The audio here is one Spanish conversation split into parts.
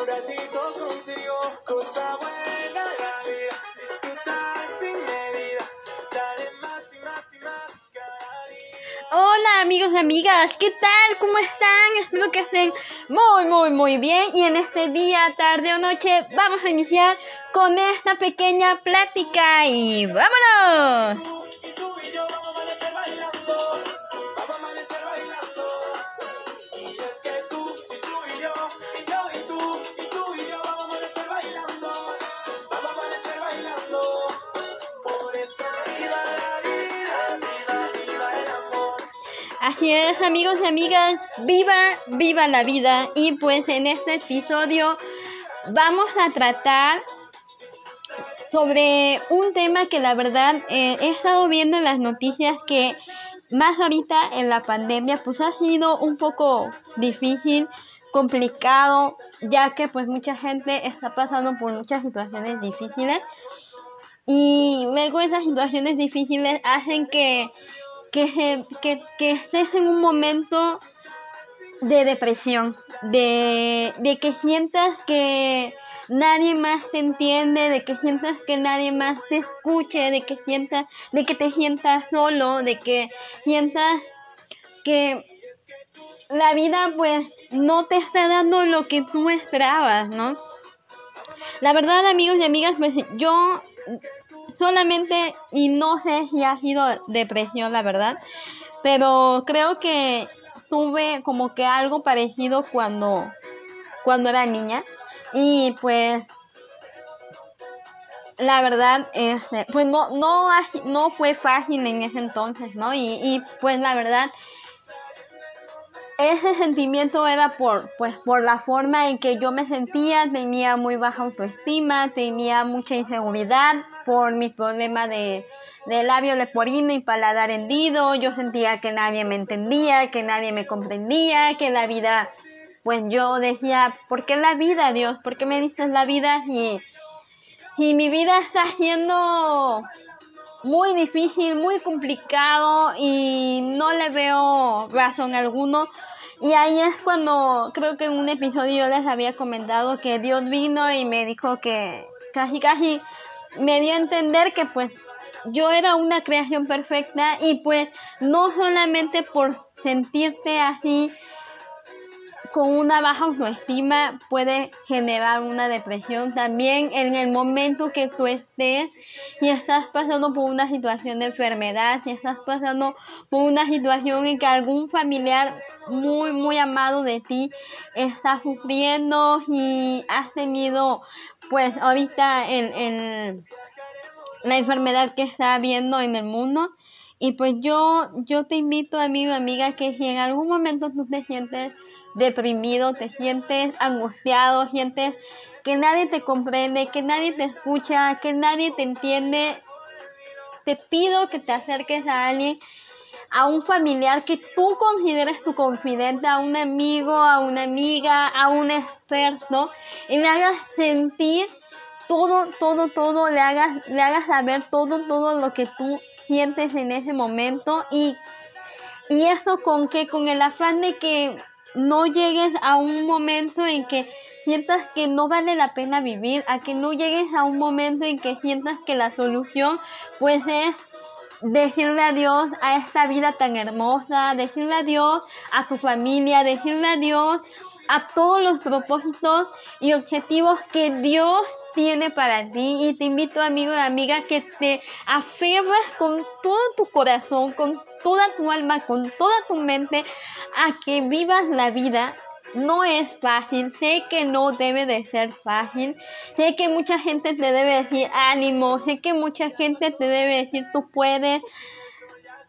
un ratito contigo, cosa buena la vida, disfrutar sin medida, dale más y más y más cada día. Hola amigos y amigas, ¿qué tal? ¿Cómo están? Espero que estén muy, muy, muy bien. Y en este día, tarde o noche, vamos a iniciar con esta pequeña plática y vámonos. Tú, y yo vamos a Así es, amigos y amigas, viva, viva la vida. Y pues en este episodio vamos a tratar sobre un tema que la verdad eh, he estado viendo en las noticias que más ahorita en la pandemia pues ha sido un poco difícil, complicado, ya que pues mucha gente está pasando por muchas situaciones difíciles. Y luego esas situaciones difíciles hacen que que, que, estés en un momento de depresión, de, de que sientas que nadie más te entiende, de que sientas que nadie más te escuche, de que sientas, de que te sientas solo, de que sientas que la vida pues no te está dando lo que tú esperabas, ¿no? La verdad, amigos y amigas, pues yo solamente, y no sé si ha sido depresión, la verdad, pero creo que tuve como que algo parecido cuando, cuando era niña. Y pues, la verdad, este, pues no, no, no fue fácil en ese entonces, ¿no? Y, y pues la verdad, ese sentimiento era por, pues, por la forma en que yo me sentía, tenía muy baja autoestima, tenía mucha inseguridad por mi problema de, de labio leporino y paladar hendido, yo sentía que nadie me entendía, que nadie me comprendía, que la vida, pues yo decía, ¿por qué la vida, Dios? ¿Por qué me dices la vida? Y, y mi vida está siendo muy difícil, muy complicado y no le veo razón alguno. Y ahí es cuando creo que en un episodio les había comentado que Dios vino y me dijo que casi casi me dio a entender que pues yo era una creación perfecta y pues no solamente por sentirte así con una baja autoestima puede generar una depresión. También en el momento que tú estés y estás pasando por una situación de enfermedad, si estás pasando por una situación en que algún familiar muy, muy amado de ti está sufriendo y has tenido, pues ahorita en, en la enfermedad que está habiendo en el mundo. Y pues yo, yo te invito, amigo y amiga, que si en algún momento tú te sientes deprimido, te sientes angustiado, sientes que nadie te comprende, que nadie te escucha, que nadie te entiende, te pido que te acerques a alguien, a un familiar que tú consideres tu confidente, a un amigo, a una amiga, a un experto, y le hagas sentir todo, todo, todo, le hagas, le hagas saber todo, todo lo que tú sientes en ese momento y, y eso con que, con el afán de que no llegues a un momento en que sientas que no vale la pena vivir, a que no llegues a un momento en que sientas que la solución pues es decirle adiós a esta vida tan hermosa, decirle adiós a tu familia, decirle adiós a todos los propósitos y objetivos que Dios tiene para ti. Y te invito amigo y amiga que te aferres con todo tu corazón, con toda tu alma, con toda tu mente a que vivas la vida. No es fácil, sé que no debe de ser fácil, sé que mucha gente te debe decir ánimo, sé que mucha gente te debe decir tú puedes,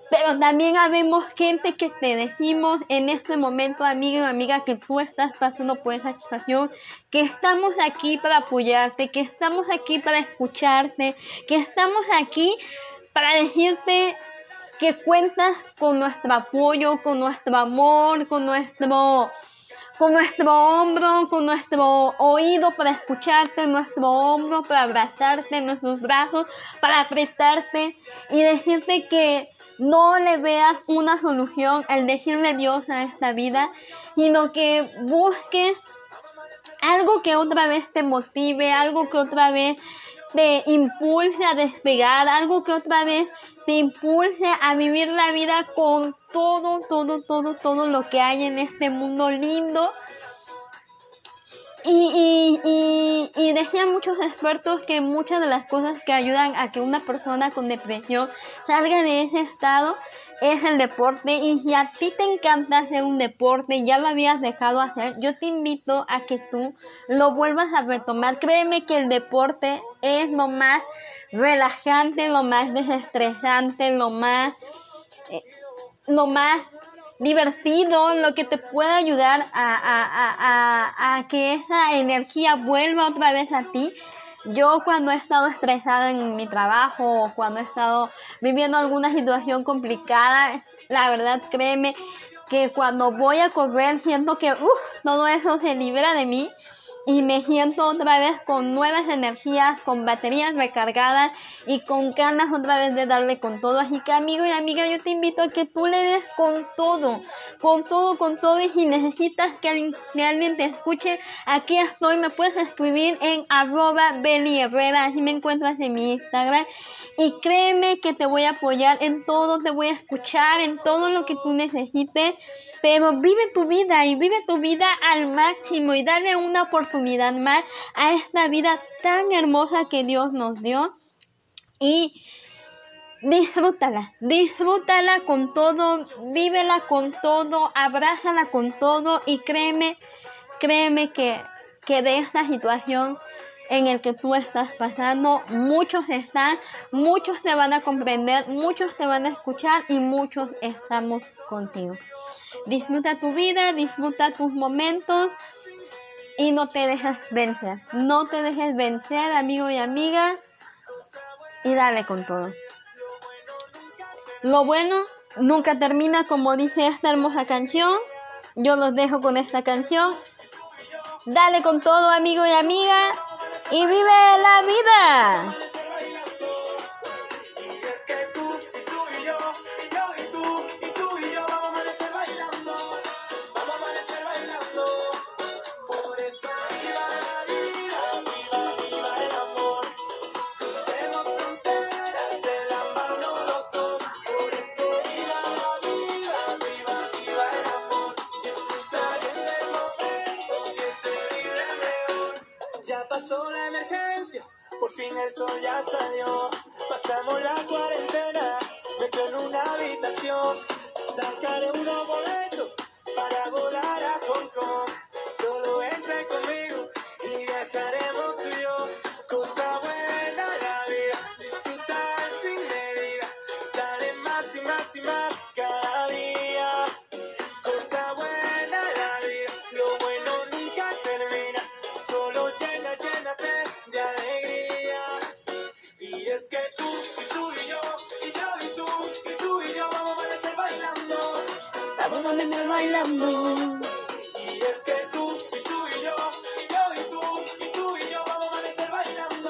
pero también habemos gente que te decimos en este momento, amigo y amiga, que tú estás pasando por esa situación, que estamos aquí para apoyarte, que estamos aquí para escucharte, que estamos aquí para decirte que cuentas con nuestro apoyo, con nuestro amor, con nuestro con nuestro hombro, con nuestro oído para escucharte, nuestro hombro para abrazarte, nuestros brazos para apretarte y decirte que no le veas una solución al decirle Dios a esta vida, sino que busques algo que otra vez te motive, algo que otra vez te impulse a despegar, algo que otra vez te impulse a vivir la vida con todo, todo, todo, todo lo que hay en este mundo lindo. Y, y, y, decían muchos expertos que muchas de las cosas que ayudan a que una persona con depresión salga de ese estado es el deporte y si a ti te encanta hacer un deporte ya lo habías dejado hacer, yo te invito a que tú lo vuelvas a retomar. Créeme que el deporte es lo más relajante, lo más desestresante, lo más, eh, lo más divertido, lo que te puede ayudar a, a, a, a, que esa energía vuelva otra vez a ti. Yo cuando he estado estresada en mi trabajo o cuando he estado viviendo alguna situación complicada, la verdad créeme que cuando voy a correr siento que todo eso se libera de mí y me siento otra vez con nuevas energías, con baterías recargadas y con ganas otra vez de darle con todo. Así que amigo y amiga, yo te invito a que tú le des con todo, con todo, con todo. Y si necesitas que alguien, te escuche, aquí estoy, me puedes escribir en arroba Beli así me encuentras en mi Instagram. Y créeme que te voy a apoyar en todo, te voy a escuchar en todo lo que tú necesites. Pero vive tu vida y vive tu vida al máximo y dale una oportunidad más a esta vida tan hermosa que Dios nos dio. Y disfrútala, disfrútala con todo, vívela con todo, abrázala con todo y créeme, créeme que, que de esta situación en el que tú estás pasando, muchos están, muchos te van a comprender, muchos te van a escuchar y muchos estamos contigo. Disfruta tu vida, disfruta tus momentos y no te dejes vencer. No te dejes vencer, amigo y amiga, y dale con todo. Lo bueno nunca termina como dice esta hermosa canción. Yo los dejo con esta canción. Dale con todo, amigo y amiga, y vive la vida. El sol ya salió. Pasamos la cuarentena, metió en una habitación. Sacaré unos boletos para volar a Hong Kong. Amanecer bailando. Y es que tú, y tú y yo, y yo y tú, y tú y yo vamos a amanecer bailando.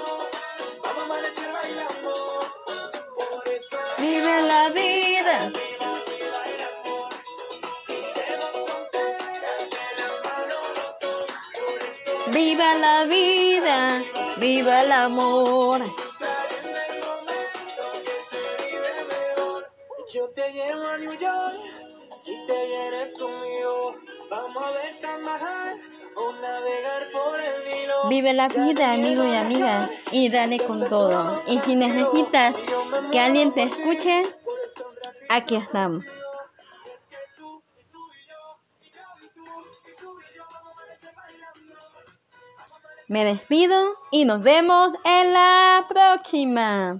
Vamos a amanecer bailando. Por eso Vive la vida. viva, la vida. Viva el amor. Yo te llevo a New York, si te vienes conmigo. Vamos a ver Tamajal o navegar por el Nilo. Vive la vida, amigo y amiga, y dale con todo. Y si necesitas que alguien te escuche, aquí estamos. Me despido y nos vemos en la próxima.